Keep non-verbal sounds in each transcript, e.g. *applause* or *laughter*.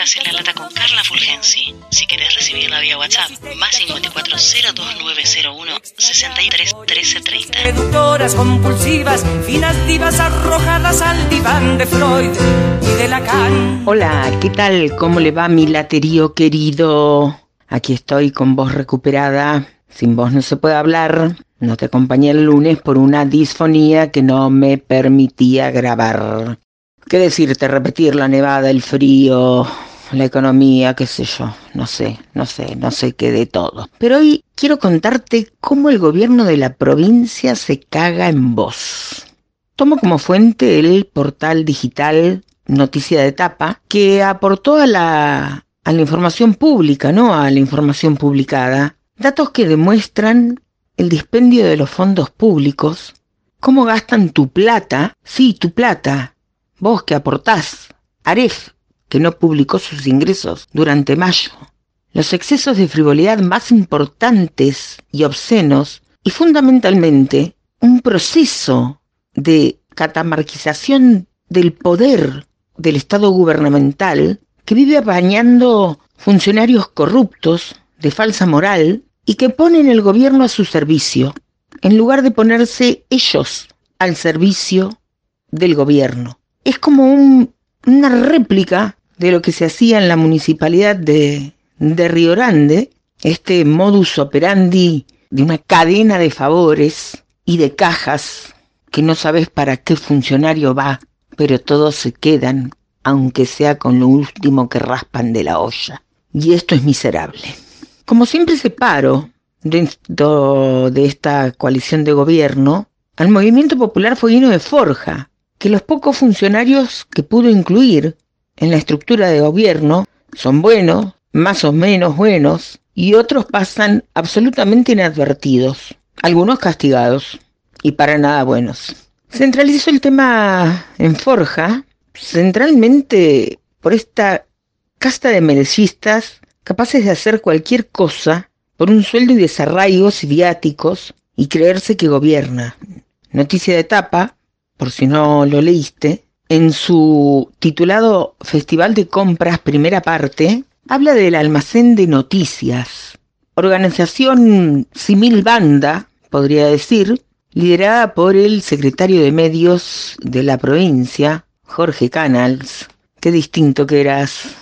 Estás en la lata con Carla Fulgensi. Si quieres recibirla vía WhatsApp, más 54 02901 63 13 30. Seductoras compulsivas, finas divas arrojadas al diván de Freud y de Lacan. Hola, ¿qué tal? ¿Cómo le va mi laterío querido? Aquí estoy con voz recuperada. Sin voz no se puede hablar. No te acompañé el lunes por una disfonía que no me permitía grabar. ¿Qué decirte? Repetir la nevada, el frío, la economía, qué sé yo. No sé, no sé, no sé qué de todo. Pero hoy quiero contarte cómo el gobierno de la provincia se caga en voz. Tomo como fuente el portal digital Noticia de Tapa, que aportó a la, a la información pública, no a la información publicada, datos que demuestran el dispendio de los fondos públicos, cómo gastan tu plata, sí, tu plata, vos que aportás, Aref, que no publicó sus ingresos durante mayo, los excesos de frivolidad más importantes y obscenos y fundamentalmente un proceso de catamarquización del poder del Estado gubernamental que vive apañando funcionarios corruptos de falsa moral y que ponen el gobierno a su servicio, en lugar de ponerse ellos al servicio del gobierno. Es como una réplica de lo que se hacía en la municipalidad de, de Río Grande, este modus operandi de una cadena de favores y de cajas que no sabes para qué funcionario va, pero todos se quedan, aunque sea con lo último que raspan de la olla. Y esto es miserable. Como siempre separo dentro de esta coalición de gobierno, al movimiento popular fue lleno de forja, que los pocos funcionarios que pudo incluir en la estructura de gobierno son buenos, más o menos buenos, y otros pasan absolutamente inadvertidos, algunos castigados y para nada buenos. Centralizó el tema en Forja, centralmente por esta casta de merecistas capaces de hacer cualquier cosa por un sueldo y desarraigos viáticos y creerse que gobierna. Noticia de etapa, por si no lo leíste, en su titulado Festival de Compras Primera Parte, habla del almacén de noticias, organización simil banda, podría decir, liderada por el secretario de medios de la provincia, Jorge Canals. Qué distinto que eras,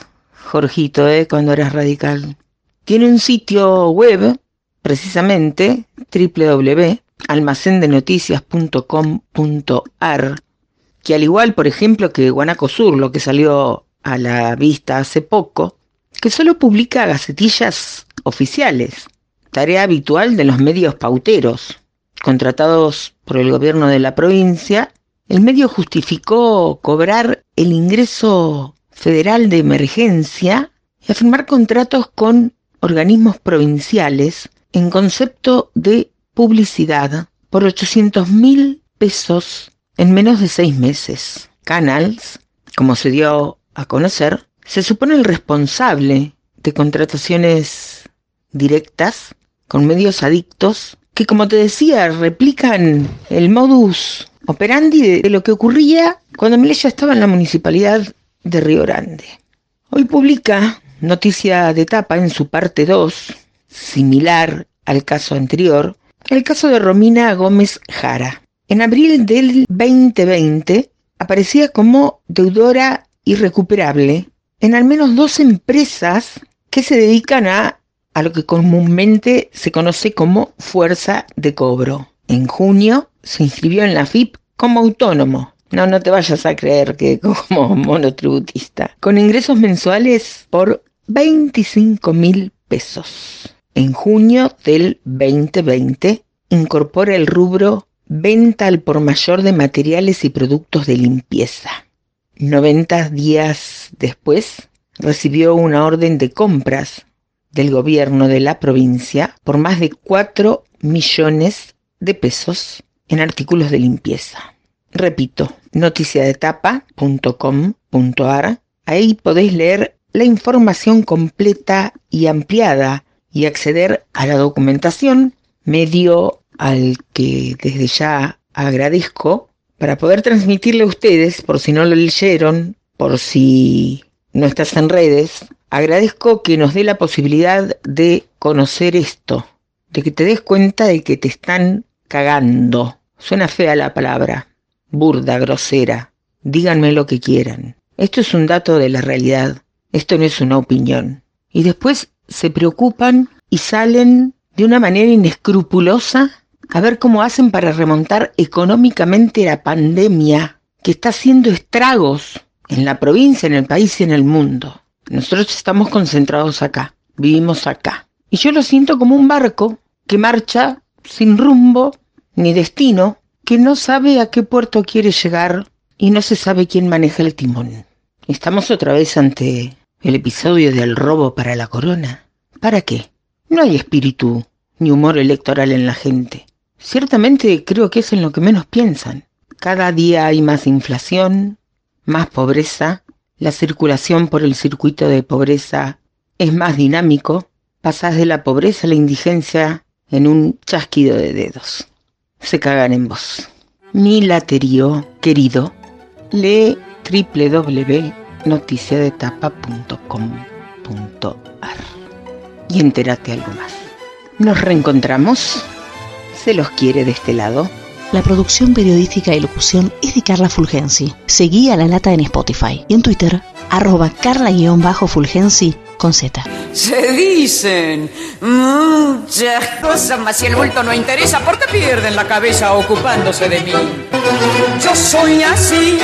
Jorgito, ¿eh? cuando eras radical. Tiene un sitio web, precisamente, www almacendenoticias.com.ar, que al igual, por ejemplo, que Guanaco Sur, lo que salió a la vista hace poco, que solo publica gacetillas oficiales, tarea habitual de los medios pauteros, contratados por el gobierno de la provincia, el medio justificó cobrar el ingreso federal de emergencia y afirmar contratos con organismos provinciales en concepto de publicidad por 800 mil pesos en menos de seis meses. Canals, como se dio a conocer, se supone el responsable de contrataciones directas con medios adictos que, como te decía, replican el modus operandi de, lo que ocurría cuando Mileya estaba en la municipalidad de Río Grande. Hoy publica noticia de etapa en su parte 2, similar al caso anterior, el caso de Romina Gómez Jara. En abril del 2020 aparecía como deudora irrecuperable en al menos dos empresas que se dedican a, a lo que comúnmente se conoce como fuerza de cobro. En junio se inscribió en la FIP como autónomo. No, no te vayas a creer que *laughs* como monotributista. Con ingresos mensuales por 25 mil pesos en junio del 2020 incorpora el rubro venta al por mayor de materiales y productos de limpieza. 90 días después recibió una orden de compras del gobierno de la provincia por más de 4 millones de pesos en artículos de limpieza. Repito, noticiadetapa.com.ar. Ahí podéis leer la información completa y ampliada y acceder a la documentación, medio al que desde ya agradezco, para poder transmitirle a ustedes, por si no lo leyeron, por si no estás en redes, agradezco que nos dé la posibilidad de conocer esto, de que te des cuenta de que te están cagando. Suena fea la palabra, burda, grosera. Díganme lo que quieran. Esto es un dato de la realidad. Esto no es una opinión. Y después se preocupan y salen de una manera inescrupulosa a ver cómo hacen para remontar económicamente la pandemia que está haciendo estragos en la provincia, en el país y en el mundo. Nosotros estamos concentrados acá, vivimos acá. Y yo lo siento como un barco que marcha sin rumbo ni destino, que no sabe a qué puerto quiere llegar y no se sabe quién maneja el timón. Estamos otra vez ante el episodio del robo para la corona. ¿Para qué? No hay espíritu ni humor electoral en la gente. Ciertamente creo que es en lo que menos piensan. Cada día hay más inflación, más pobreza, la circulación por el circuito de pobreza es más dinámico, pasás de la pobreza a la indigencia en un chasquido de dedos. Se cagan en vos. Mi laterío querido, lee www.noticiadetapa.com.ar y entérate algo más. Nos reencontramos. Se los quiere de este lado. La producción periodística y locución es de Carla Fulgensi. Seguí a La Lata en Spotify y en Twitter, arroba carla-fulgensi con Z. Se dicen muchas cosas, mas si el vuelto no interesa, ¿por qué pierden la cabeza ocupándose de mí? Yo soy así